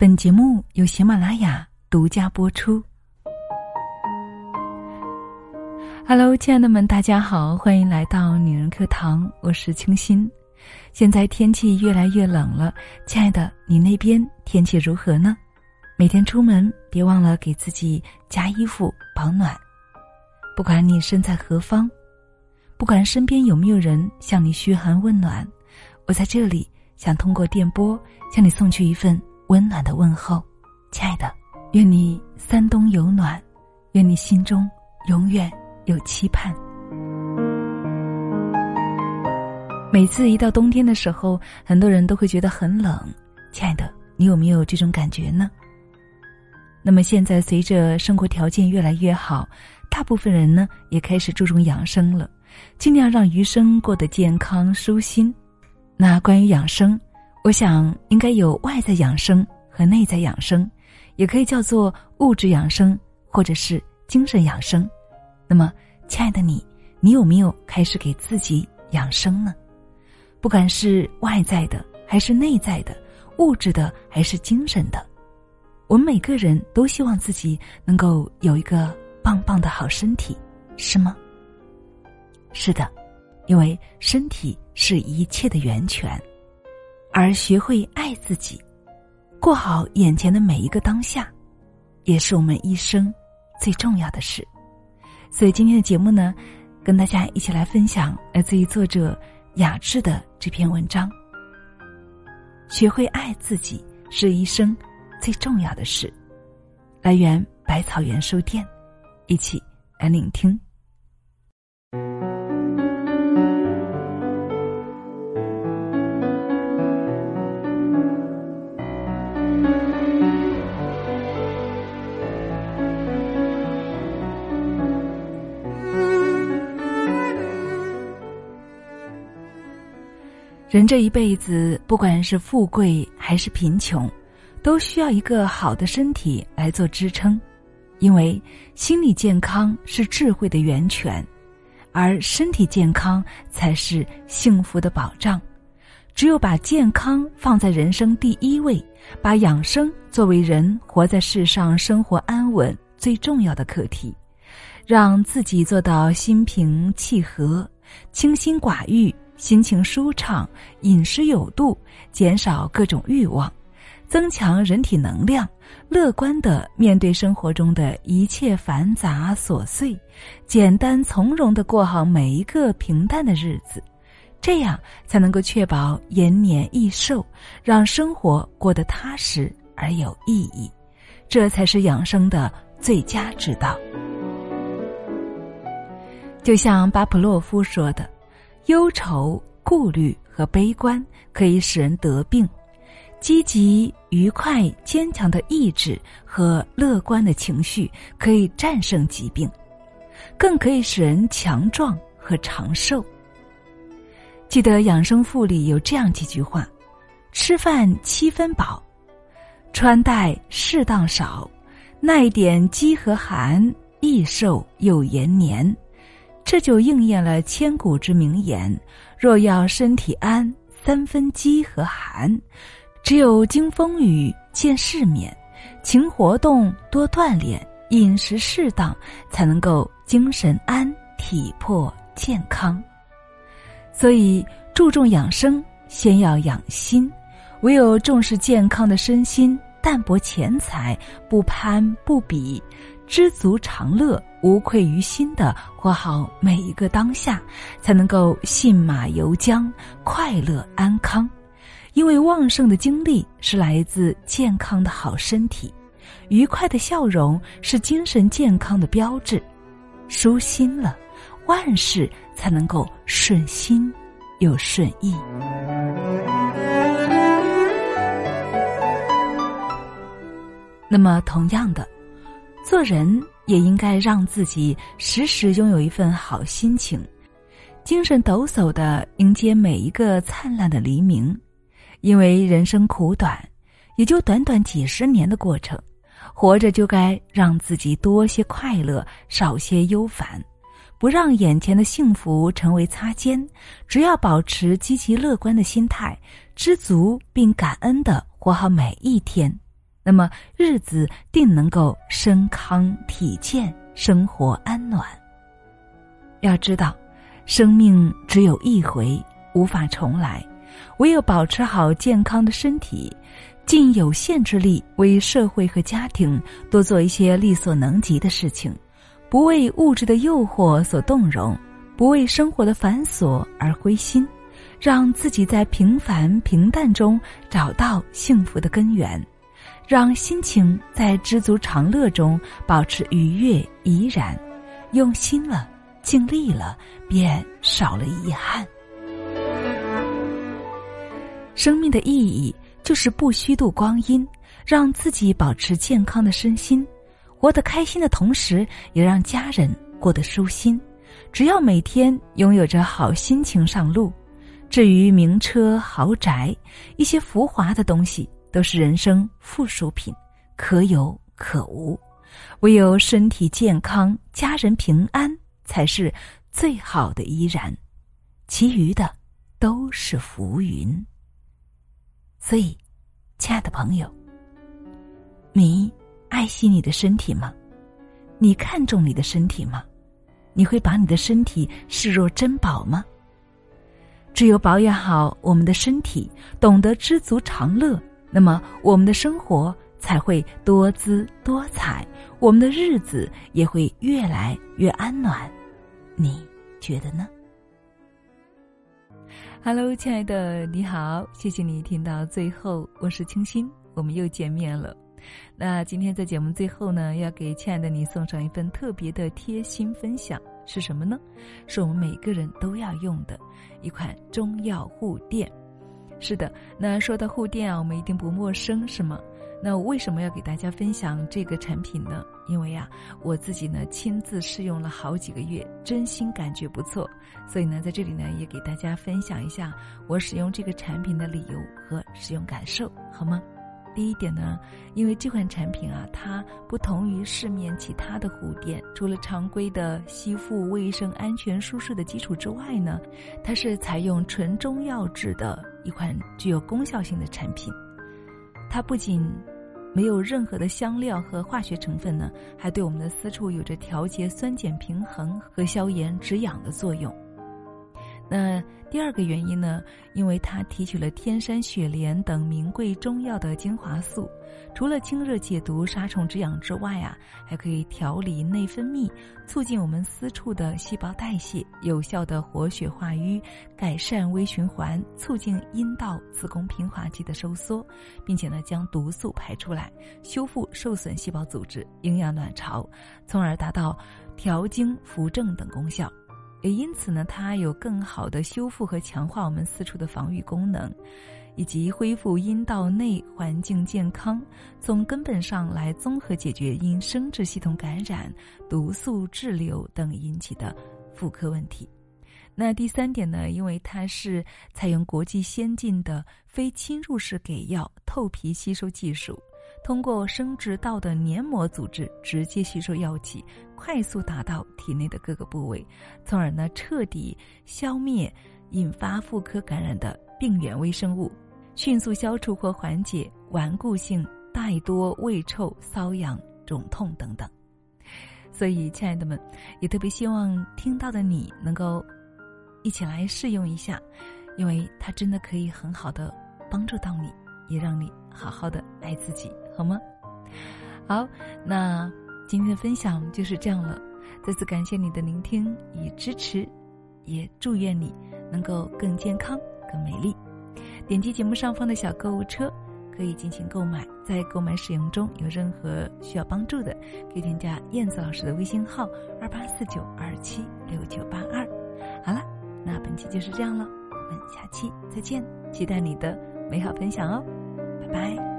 本节目由喜马拉雅独家播出。Hello，亲爱的们，大家好，欢迎来到女人课堂，我是清新。现在天气越来越冷了，亲爱的，你那边天气如何呢？每天出门别忘了给自己加衣服保暖。不管你身在何方，不管身边有没有人向你嘘寒问暖，我在这里想通过电波向你送去一份。温暖的问候，亲爱的，愿你三冬有暖，愿你心中永远有期盼。每次一到冬天的时候，很多人都会觉得很冷，亲爱的，你有没有这种感觉呢？那么现在随着生活条件越来越好，大部分人呢也开始注重养生了，尽量让余生过得健康舒心。那关于养生。我想应该有外在养生和内在养生，也可以叫做物质养生或者是精神养生。那么，亲爱的你，你有没有开始给自己养生呢？不管是外在的还是内在的，物质的还是精神的，我们每个人都希望自己能够有一个棒棒的好身体，是吗？是的，因为身体是一切的源泉。而学会爱自己，过好眼前的每一个当下，也是我们一生最重要的事。所以今天的节目呢，跟大家一起来分享来自于作者雅致的这篇文章。学会爱自己是一生最重要的事。来源百草园书店，一起来聆听。人这一辈子，不管是富贵还是贫穷，都需要一个好的身体来做支撑，因为心理健康是智慧的源泉，而身体健康才是幸福的保障。只有把健康放在人生第一位，把养生作为人活在世上生活安稳最重要的课题，让自己做到心平气和、清心寡欲。心情舒畅，饮食有度，减少各种欲望，增强人体能量，乐观的面对生活中的一切繁杂琐碎，简单从容的过好每一个平淡的日子，这样才能够确保延年益寿，让生活过得踏实而有意义，这才是养生的最佳之道。就像巴甫洛夫说的。忧愁、顾虑和悲观可以使人得病，积极、愉快、坚强的意志和乐观的情绪可以战胜疾病，更可以使人强壮和长寿。记得养生赋里有这样几句话：吃饭七分饱，穿戴适当少，耐点饥和寒，易瘦又延年。这就应验了千古之名言：若要身体安，三分饥和寒。只有经风雨、见世面，勤活动、多锻炼、饮食适当，才能够精神安、体魄健康。所以，注重养生，先要养心。唯有重视健康的身心，淡泊钱财，不攀不比。知足常乐，无愧于心的活好每一个当下，才能够信马由缰，快乐安康。因为旺盛的精力是来自健康的好身体，愉快的笑容是精神健康的标志。舒心了，万事才能够顺心又顺意。那么，同样的。做人也应该让自己时时拥有一份好心情，精神抖擞的迎接每一个灿烂的黎明。因为人生苦短，也就短短几十年的过程，活着就该让自己多些快乐，少些忧烦，不让眼前的幸福成为擦肩。只要保持积极乐观的心态，知足并感恩的活好每一天，那么日子定能够身康体健，生活安暖。要知道，生命只有一回，无法重来，唯有保持好健康的身体，尽有限之力为社会和家庭多做一些力所能及的事情，不为物质的诱惑所动容，不为生活的繁琐而灰心。让自己在平凡平淡中找到幸福的根源，让心情在知足常乐中保持愉悦怡然，用心了，尽力了，便少了遗憾。生命的意义就是不虚度光阴，让自己保持健康的身心，活得开心的同时，也让家人过得舒心。只要每天拥有着好心情上路。至于名车豪宅，一些浮华的东西，都是人生附属品，可有可无。唯有身体健康、家人平安，才是最好的依然。其余的都是浮云。所以，亲爱的朋友，你爱惜你的身体吗？你看重你的身体吗？你会把你的身体视若珍宝吗？只有保养好我们的身体，懂得知足常乐，那么我们的生活才会多姿多彩，我们的日子也会越来越安暖。你觉得呢？Hello，亲爱的，你好，谢谢你听到最后，我是清新，我们又见面了。那今天在节目最后呢，要给亲爱的你送上一份特别的贴心分享。是什么呢？是我们每个人都要用的一款中药护垫。是的，那说到护垫啊，我们一定不陌生，是吗？那为什么要给大家分享这个产品呢？因为啊，我自己呢亲自试用了好几个月，真心感觉不错，所以呢，在这里呢也给大家分享一下我使用这个产品的理由和使用感受，好吗？第一点呢，因为这款产品啊，它不同于市面其他的护垫，除了常规的吸附、卫生、安全、舒适的基础之外呢，它是采用纯中药制的一款具有功效性的产品。它不仅没有任何的香料和化学成分呢，还对我们的私处有着调节酸碱平衡和消炎止痒的作用。那第二个原因呢？因为它提取了天山雪莲等名贵中药的精华素，除了清热解毒、杀虫止痒之外啊，还可以调理内分泌，促进我们私处的细胞代谢，有效的活血化瘀，改善微循环，促进阴道、子宫平滑肌的收缩，并且呢，将毒素排出来，修复受损细胞组织，营养卵巢，从而达到调经扶正等功效。也因此呢，它有更好的修复和强化我们私处的防御功能，以及恢复阴道内环境健康，从根本上来综合解决因生殖系统感染、毒素滞留等引起的妇科问题。那第三点呢，因为它是采用国际先进的非侵入式给药透皮吸收技术。通过生殖道的黏膜组织直接吸收药剂，快速达到体内的各个部位，从而呢彻底消灭引发妇科感染的病原微生物，迅速消除或缓解顽固性带多、胃臭、瘙痒、肿痛等等。所以，亲爱的们，也特别希望听到的你能够一起来试用一下，因为它真的可以很好的帮助到你，也让你好好的爱自己。好吗？好，那今天的分享就是这样了。再次感谢你的聆听与支持，也祝愿你能够更健康、更美丽。点击节目上方的小购物车，可以进行购买。在购买使用中有任何需要帮助的，可以添加燕子老师的微信号：二八四九二七六九八二。好了，那本期就是这样了，我们下期再见，期待你的美好分享哦，拜。